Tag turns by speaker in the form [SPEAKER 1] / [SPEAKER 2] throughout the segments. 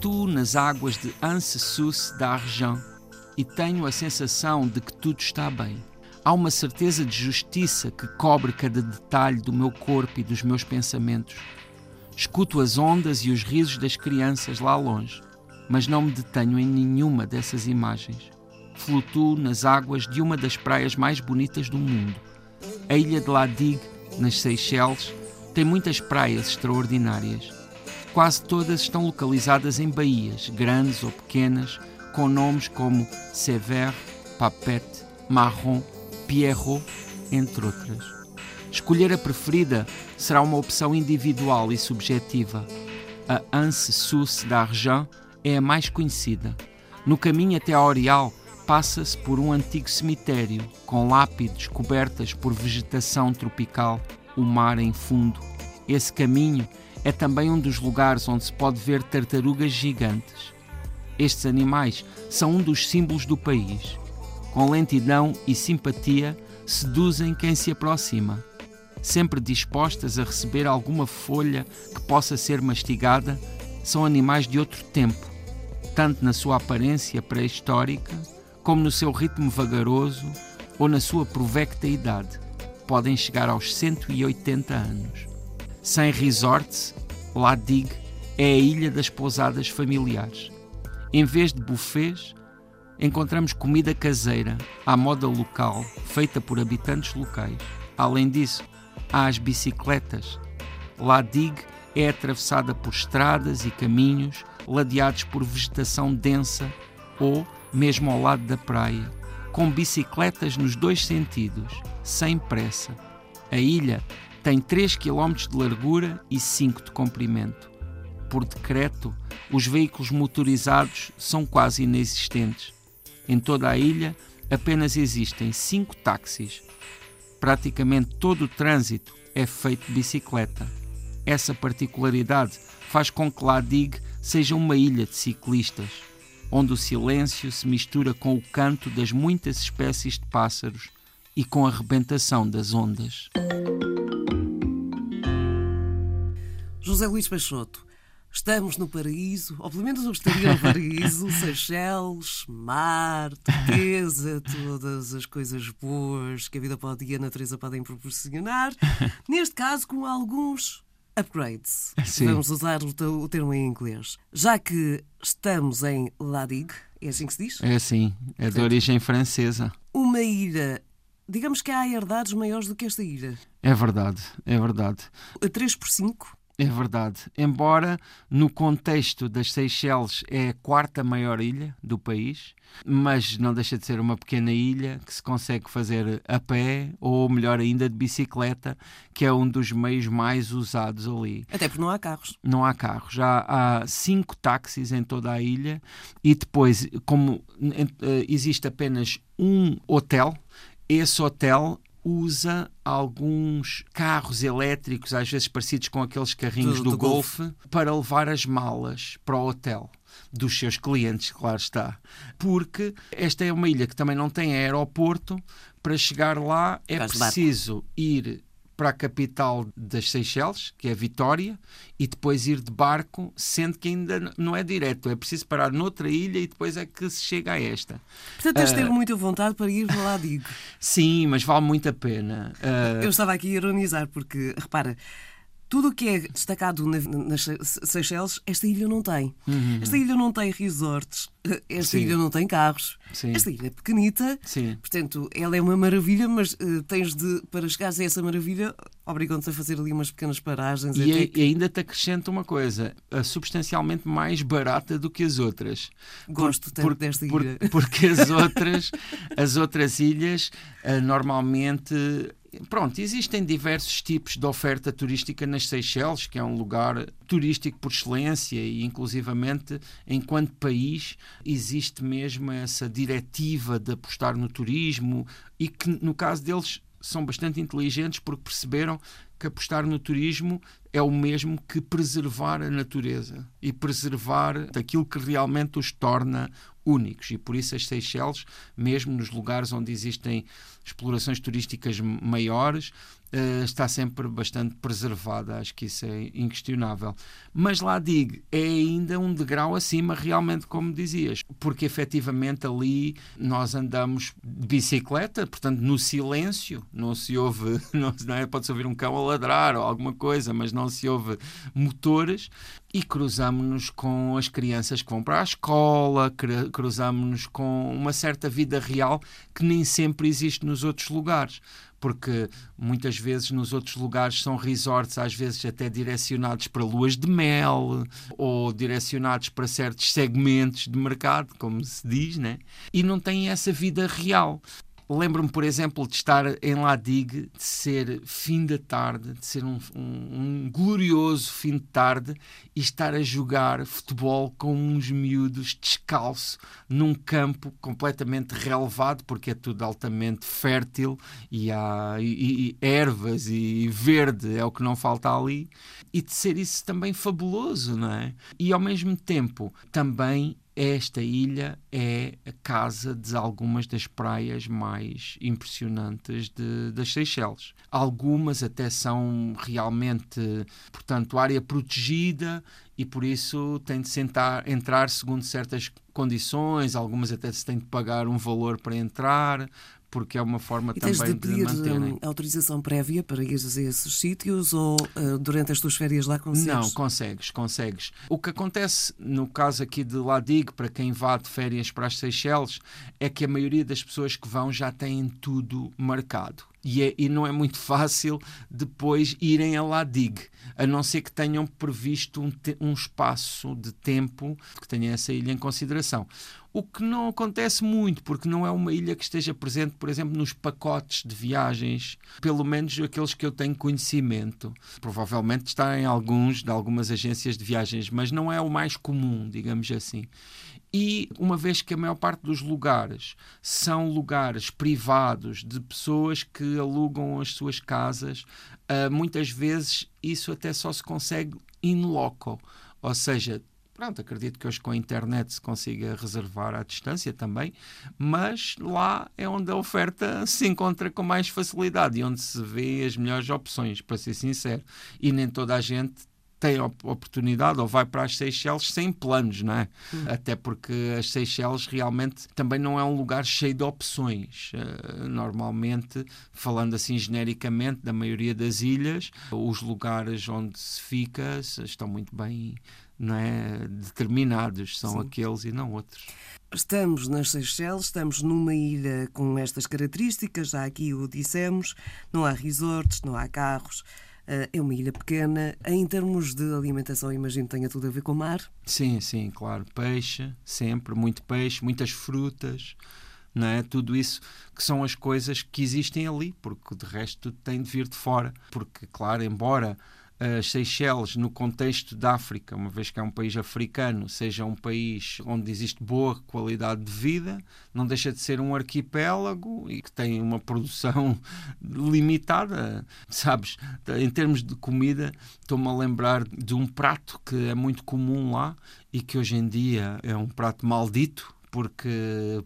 [SPEAKER 1] Flutuo nas águas de Anse Sus da Argent e tenho a sensação de que tudo está bem. Há uma certeza de justiça que cobre cada detalhe do meu corpo e dos meus pensamentos. Escuto as ondas e os risos das crianças lá longe, mas não me detenho em nenhuma dessas imagens. Flutuo nas águas de uma das praias mais bonitas do mundo. A ilha de La Digue, nas Seychelles, tem muitas praias extraordinárias. Quase todas estão localizadas em baías, grandes ou pequenas, com nomes como Sévère, Papette, Marron, Pierrot, entre outras. Escolher a preferida será uma opção individual e subjetiva. A Anse Sus d'Argent é a mais conhecida. No caminho até a Orial, passa-se por um antigo cemitério, com lápides cobertas por vegetação tropical, o mar em fundo. Esse caminho é também um dos lugares onde se pode ver tartarugas gigantes. Estes animais são um dos símbolos do país. Com lentidão e simpatia, seduzem quem se aproxima. Sempre dispostas a receber alguma folha que possa ser mastigada, são animais de outro tempo, tanto na sua aparência pré-histórica, como no seu ritmo vagaroso ou na sua provecta idade. Podem chegar aos 180 anos. Sem resorts, La Digue é a ilha das pousadas familiares. Em vez de buffets, encontramos comida caseira, à moda local, feita por habitantes locais. Além disso, há as bicicletas. La Digue é atravessada por estradas e caminhos ladeados por vegetação densa ou mesmo ao lado da praia, com bicicletas nos dois sentidos, sem pressa. A ilha tem 3 km de largura e 5 de comprimento. Por decreto, os veículos motorizados são quase inexistentes. Em toda a ilha, apenas existem 5 táxis. Praticamente todo o trânsito é feito de bicicleta. Essa particularidade faz com que Ladig seja uma ilha de ciclistas onde o silêncio se mistura com o canto das muitas espécies de pássaros e com a rebentação das ondas.
[SPEAKER 2] José Luís Peixoto, estamos no paraíso, ou pelo menos eu estaria no paraíso, Seychelles, mar, turquesa, todas as coisas boas que a vida pode e a natureza podem proporcionar. Neste caso, com alguns upgrades. Sim. Vamos usar o, o, termo em inglês. Já que estamos em Ladig, é assim que se diz?
[SPEAKER 1] É assim, é Portanto, de origem francesa.
[SPEAKER 2] Uma ilha. Digamos que há herdades maiores do que esta ilha.
[SPEAKER 1] É verdade, é verdade.
[SPEAKER 2] A 3 por 5
[SPEAKER 1] é verdade. Embora no contexto das Seychelles é a quarta maior ilha do país, mas não deixa de ser uma pequena ilha que se consegue fazer a pé ou melhor ainda de bicicleta, que é um dos meios mais usados ali.
[SPEAKER 2] Até porque não há carros.
[SPEAKER 1] Não há carros. Já há cinco táxis em toda a ilha e depois, como eh, existe apenas um hotel, esse hotel usa alguns carros elétricos, às vezes parecidos com aqueles carrinhos do, do, do Golf, para levar as malas para o hotel dos seus clientes, claro está. Porque esta é uma ilha que também não tem aeroporto. Para chegar lá é preciso ir para a capital das Seychelles, que é Vitória, e depois ir de barco, sendo que ainda não é direto, é preciso parar noutra ilha e depois é que se chega a esta.
[SPEAKER 2] Portanto, tens de ter uh, muita vontade para ir para lá, digo.
[SPEAKER 1] Sim, mas vale muito a pena.
[SPEAKER 2] Uh... Eu estava aqui a ironizar, porque, repara, tudo o que é destacado nas Seychelles, esta ilha não tem. Uhum. Esta ilha não tem resorts, esta Sim. ilha não tem carros. Sim. Esta ilha é pequenita, Sim. portanto, ela é uma maravilha, mas uh, tens de, para chegares a essa maravilha, obrigam-te a fazer ali umas pequenas paragens.
[SPEAKER 1] E, que... e ainda te acrescento uma coisa, uh, substancialmente mais barata do que as outras.
[SPEAKER 2] Gosto por, tanto por, desta ilha.
[SPEAKER 1] Por, porque as outras, as outras ilhas, uh, normalmente Pronto, existem diversos tipos de oferta turística nas Seychelles, que é um lugar turístico por excelência e, inclusivamente, enquanto país, existe mesmo essa diretiva de apostar no turismo e que, no caso deles, são bastante inteligentes porque perceberam que apostar no turismo é o mesmo que preservar a natureza e preservar aquilo que realmente os torna únicos. E por isso as Seychelles, mesmo nos lugares onde existem explorações turísticas maiores, uh, está sempre bastante preservada, acho que isso é inquestionável. Mas lá digo, é ainda um degrau acima, realmente, como dizias, porque efetivamente ali nós andamos de bicicleta, portanto, no silêncio, não se ouve, não, não é, pode-se ouvir um cão a ladrar ou alguma coisa, mas não se ouve motores. E cruzamos-nos com as crianças que vão para a escola, cruzamos-nos com uma certa vida real que nem sempre existe nos outros lugares porque muitas vezes nos outros lugares são resorts, às vezes até direcionados para luas de mel ou direcionados para certos segmentos de mercado, como se diz, né? e não têm essa vida real. Lembro-me, por exemplo, de estar em Ladig, de ser fim da tarde, de ser um, um, um, glorioso fim de tarde e estar a jogar futebol com uns miúdos descalço num campo completamente relevado, porque é tudo altamente fértil e há e, e, ervas e verde é o que não falta ali. E de ser isso também fabuloso, não é? E ao mesmo tempo também esta ilha é a casa de algumas das praias mais impressionantes de, das Seychelles. Algumas até são realmente, portanto, área protegida e por isso tem de sentar, entrar segundo certas condições, algumas até se tem de pagar um valor para entrar, porque é uma forma
[SPEAKER 2] e
[SPEAKER 1] também
[SPEAKER 2] de, pedir,
[SPEAKER 1] de manterem.
[SPEAKER 2] Hum, autorização prévia para ir a esses sítios ou uh, durante as tuas férias lá consegues?
[SPEAKER 1] Não, consegues, consegues. O que acontece no caso aqui de Ladig, para quem vá de férias para as Seychelles, é que a maioria das pessoas que vão já têm tudo marcado. E, é, e não é muito fácil depois irem a Ladig, a não ser que tenham previsto um, um espaço de tempo que tenha essa ilha em consideração. O que não acontece muito, porque não é uma ilha que esteja presente, por exemplo, nos pacotes de viagens, pelo menos aqueles que eu tenho conhecimento. Provavelmente está em alguns, de algumas agências de viagens, mas não é o mais comum, digamos assim. E uma vez que a maior parte dos lugares são lugares privados de pessoas que alugam as suas casas, uh, muitas vezes isso até só se consegue in loco, ou seja, Pronto, acredito que hoje com a internet se consiga reservar à distância também, mas lá é onde a oferta se encontra com mais facilidade e onde se vê as melhores opções, para ser sincero. E nem toda a gente tem oportunidade ou vai para as Seychelles sem planos, não é? Hum. Até porque as Seychelles realmente também não é um lugar cheio de opções. Uh, normalmente, falando assim genericamente da maioria das ilhas, os lugares onde se fica estão muito bem não é, determinados, são Sim. aqueles e não outros.
[SPEAKER 2] Estamos nas Seychelles, estamos numa ilha com estas características, já aqui o dissemos, não há resorts, não há carros, é uma ilha pequena. Em termos de alimentação, imagino que tenha tudo a ver com o mar?
[SPEAKER 1] Sim, sim, claro. Peixe, sempre, muito peixe, muitas frutas, não é? Tudo isso que são as coisas que existem ali, porque de resto tem de vir de fora. Porque, claro, embora as Seychelles, no contexto da África, uma vez que é um país africano, seja um país onde existe boa qualidade de vida, não deixa de ser um arquipélago e que tem uma produção limitada, sabes? Em termos de comida, estou-me a lembrar de um prato que é muito comum lá e que hoje em dia é um prato maldito, porque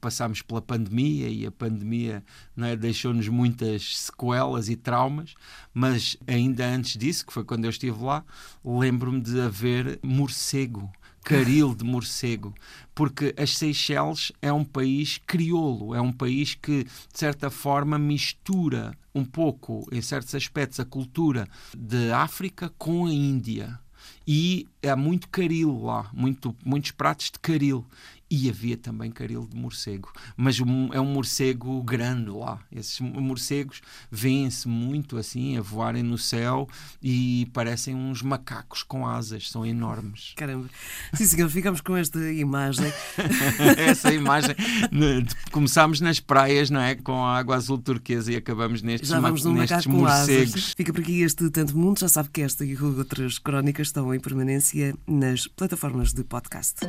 [SPEAKER 1] passámos pela pandemia e a pandemia é, deixou-nos muitas sequelas e traumas, mas ainda antes disso, que foi quando eu estive lá, lembro-me de haver morcego, caril de morcego, porque as Seychelles é um país crioulo, é um país que, de certa forma, mistura um pouco, em certos aspectos, a cultura de África com a Índia e há muito caril lá, muito, muitos pratos de caril. E havia também caril de morcego. Mas é um morcego grande lá. Esses morcegos vêem-se muito assim, a voarem no céu e parecem uns macacos com asas, são enormes.
[SPEAKER 2] Caramba. Sim, senhor, ficamos com esta imagem.
[SPEAKER 1] Essa imagem. Começámos nas praias, não é? Com a água azul turquesa e acabamos nestes,
[SPEAKER 2] Já vamos
[SPEAKER 1] ma nestes morcegos.
[SPEAKER 2] Fica por aqui este Tanto Mundo. Já sabe que esta e outras crónicas estão em permanência nas plataformas de podcast.